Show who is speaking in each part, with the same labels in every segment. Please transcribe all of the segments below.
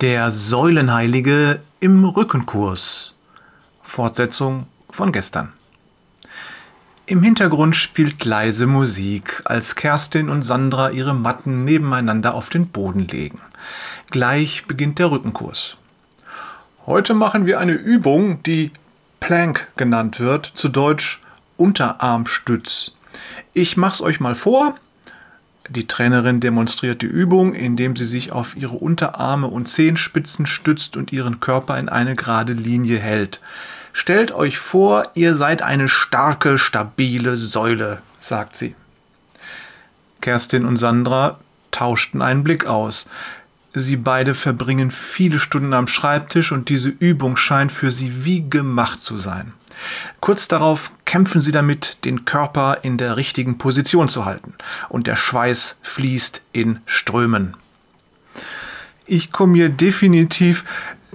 Speaker 1: Der Säulenheilige im Rückenkurs. Fortsetzung von gestern. Im Hintergrund spielt leise Musik, als Kerstin und Sandra ihre Matten nebeneinander auf den Boden legen. Gleich beginnt der Rückenkurs. Heute machen wir eine Übung, die Plank genannt wird, zu Deutsch Unterarmstütz. Ich mach's euch mal vor die Trainerin demonstriert die Übung, indem sie sich auf ihre Unterarme und Zehenspitzen stützt und ihren Körper in eine gerade Linie hält. Stellt euch vor, ihr seid eine starke, stabile Säule, sagt sie. Kerstin und Sandra tauschten einen Blick aus. Sie beide verbringen viele Stunden am Schreibtisch und diese Übung scheint für sie wie gemacht zu sein. Kurz darauf kämpfen sie damit, den Körper in der richtigen Position zu halten. Und der Schweiß fließt in Strömen. Ich komme mir definitiv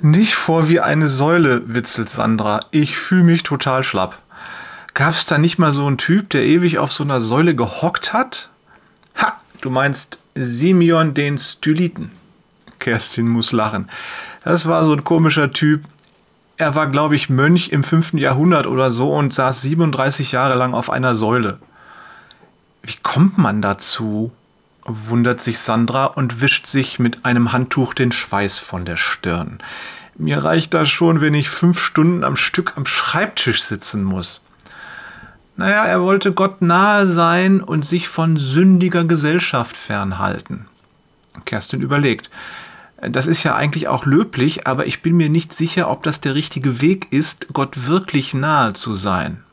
Speaker 1: nicht vor wie eine Säule, witzelt Sandra. Ich fühle mich total schlapp. Gab es da nicht mal so einen Typ, der ewig auf so einer Säule gehockt hat? Ha, du meinst Simeon den Styliten. Kerstin muss lachen. Das war so ein komischer Typ, er war, glaube ich, Mönch im 5. Jahrhundert oder so und saß 37 Jahre lang auf einer Säule. Wie kommt man dazu? wundert sich Sandra und wischt sich mit einem Handtuch den Schweiß von der Stirn. Mir reicht das schon, wenn ich fünf Stunden am Stück am Schreibtisch sitzen muss. Naja, er wollte Gott nahe sein und sich von sündiger Gesellschaft fernhalten. Kerstin überlegt. Das ist ja eigentlich auch löblich, aber ich bin mir nicht sicher, ob das der richtige Weg ist, Gott wirklich nahe zu sein.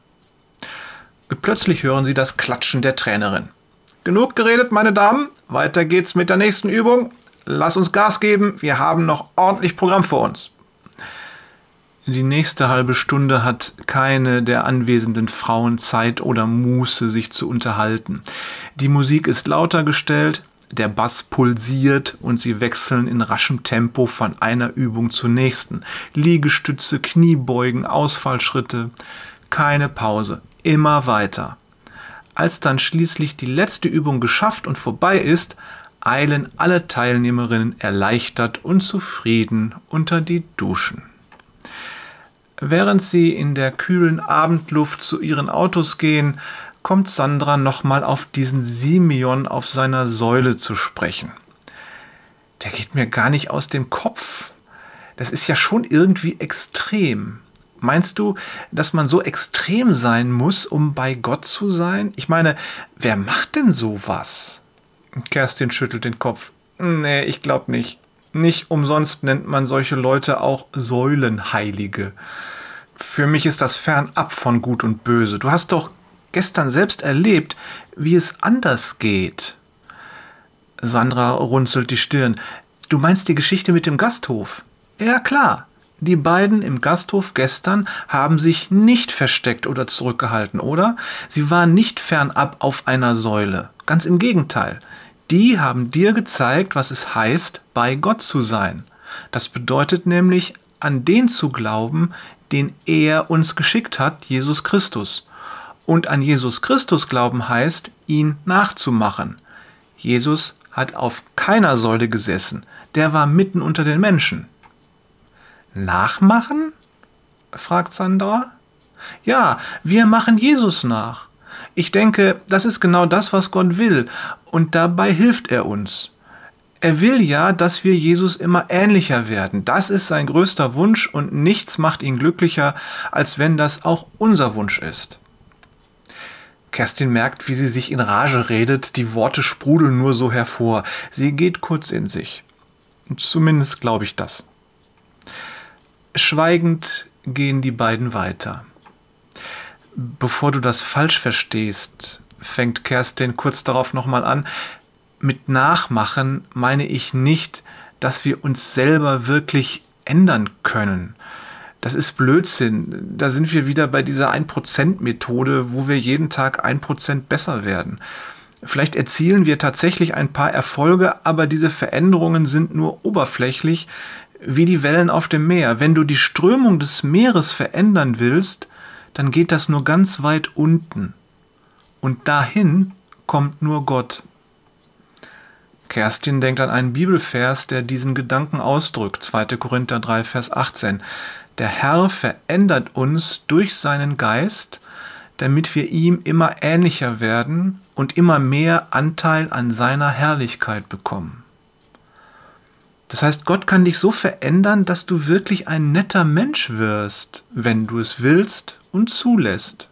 Speaker 1: Plötzlich hören sie das Klatschen der Trainerin. Genug geredet, meine Damen. Weiter geht's mit der nächsten Übung. Lass uns Gas geben. Wir haben noch ordentlich Programm vor uns. Die nächste halbe Stunde hat keine der anwesenden Frauen Zeit oder Muße, sich zu unterhalten. Die Musik ist lauter gestellt, der Bass pulsiert und sie wechseln in raschem Tempo von einer Übung zur nächsten. Liegestütze, Kniebeugen, Ausfallschritte. Keine Pause. Immer weiter. Als dann schließlich die letzte Übung geschafft und vorbei ist, eilen alle Teilnehmerinnen erleichtert und zufrieden unter die Duschen. Während sie in der kühlen Abendluft zu ihren Autos gehen, kommt Sandra nochmal auf diesen Simeon auf seiner Säule zu sprechen. Der geht mir gar nicht aus dem Kopf. Das ist ja schon irgendwie extrem. Meinst du, dass man so extrem sein muss, um bei Gott zu sein? Ich meine, wer macht denn sowas? Kerstin schüttelt den Kopf. Nee, ich glaube nicht. Nicht umsonst nennt man solche Leute auch Säulenheilige. Für mich ist das fernab von Gut und Böse. Du hast doch gestern selbst erlebt, wie es anders geht. Sandra runzelt die Stirn. Du meinst die Geschichte mit dem Gasthof? Ja klar. Die beiden im Gasthof gestern haben sich nicht versteckt oder zurückgehalten, oder? Sie waren nicht fernab auf einer Säule. Ganz im Gegenteil. Die haben dir gezeigt, was es heißt, bei Gott zu sein. Das bedeutet nämlich, an den zu glauben, den er uns geschickt hat, Jesus Christus. Und an Jesus Christus glauben heißt, ihn nachzumachen. Jesus hat auf keiner Säule gesessen, der war mitten unter den Menschen. Nachmachen? fragt Sandra. Ja, wir machen Jesus nach. Ich denke, das ist genau das, was Gott will, und dabei hilft er uns. Er will ja, dass wir Jesus immer ähnlicher werden. Das ist sein größter Wunsch und nichts macht ihn glücklicher, als wenn das auch unser Wunsch ist. Kerstin merkt, wie sie sich in Rage redet, die Worte sprudeln nur so hervor. Sie geht kurz in sich. Zumindest glaube ich das. Schweigend gehen die beiden weiter. Bevor du das falsch verstehst, fängt Kerstin kurz darauf nochmal an. Mit Nachmachen meine ich nicht, dass wir uns selber wirklich ändern können das ist Blödsinn. Da sind wir wieder bei dieser 1%-Methode, wo wir jeden Tag 1% besser werden. Vielleicht erzielen wir tatsächlich ein paar Erfolge, aber diese Veränderungen sind nur oberflächlich, wie die Wellen auf dem Meer. Wenn du die Strömung des Meeres verändern willst, dann geht das nur ganz weit unten. Und dahin kommt nur Gott. Kerstin denkt an einen Bibelvers, der diesen Gedanken ausdrückt. 2. Korinther 3, Vers 18. Der Herr verändert uns durch seinen Geist, damit wir ihm immer ähnlicher werden und immer mehr Anteil an seiner Herrlichkeit bekommen. Das heißt, Gott kann dich so verändern, dass du wirklich ein netter Mensch wirst, wenn du es willst und zulässt.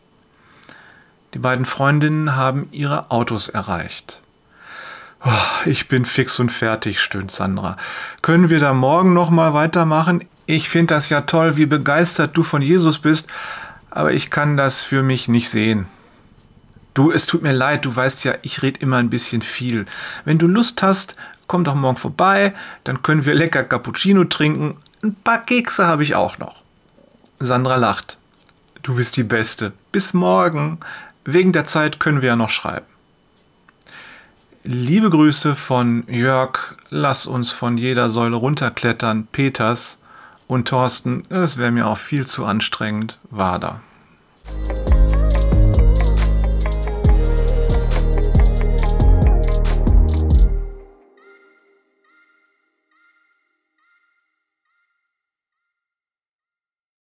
Speaker 1: Die beiden Freundinnen haben ihre Autos erreicht. Oh, ich bin fix und fertig, stöhnt Sandra. Können wir da morgen noch mal weitermachen? Ich finde das ja toll, wie begeistert du von Jesus bist, aber ich kann das für mich nicht sehen. Du, es tut mir leid, du weißt ja, ich rede immer ein bisschen viel. Wenn du Lust hast, komm doch morgen vorbei, dann können wir lecker Cappuccino trinken. Ein paar Kekse habe ich auch noch. Sandra lacht. Du bist die Beste. Bis morgen. Wegen der Zeit können wir ja noch schreiben. Liebe Grüße von Jörg, lass uns von jeder Säule runterklettern, Peters und Thorsten, es wäre mir auch viel zu anstrengend, Wader.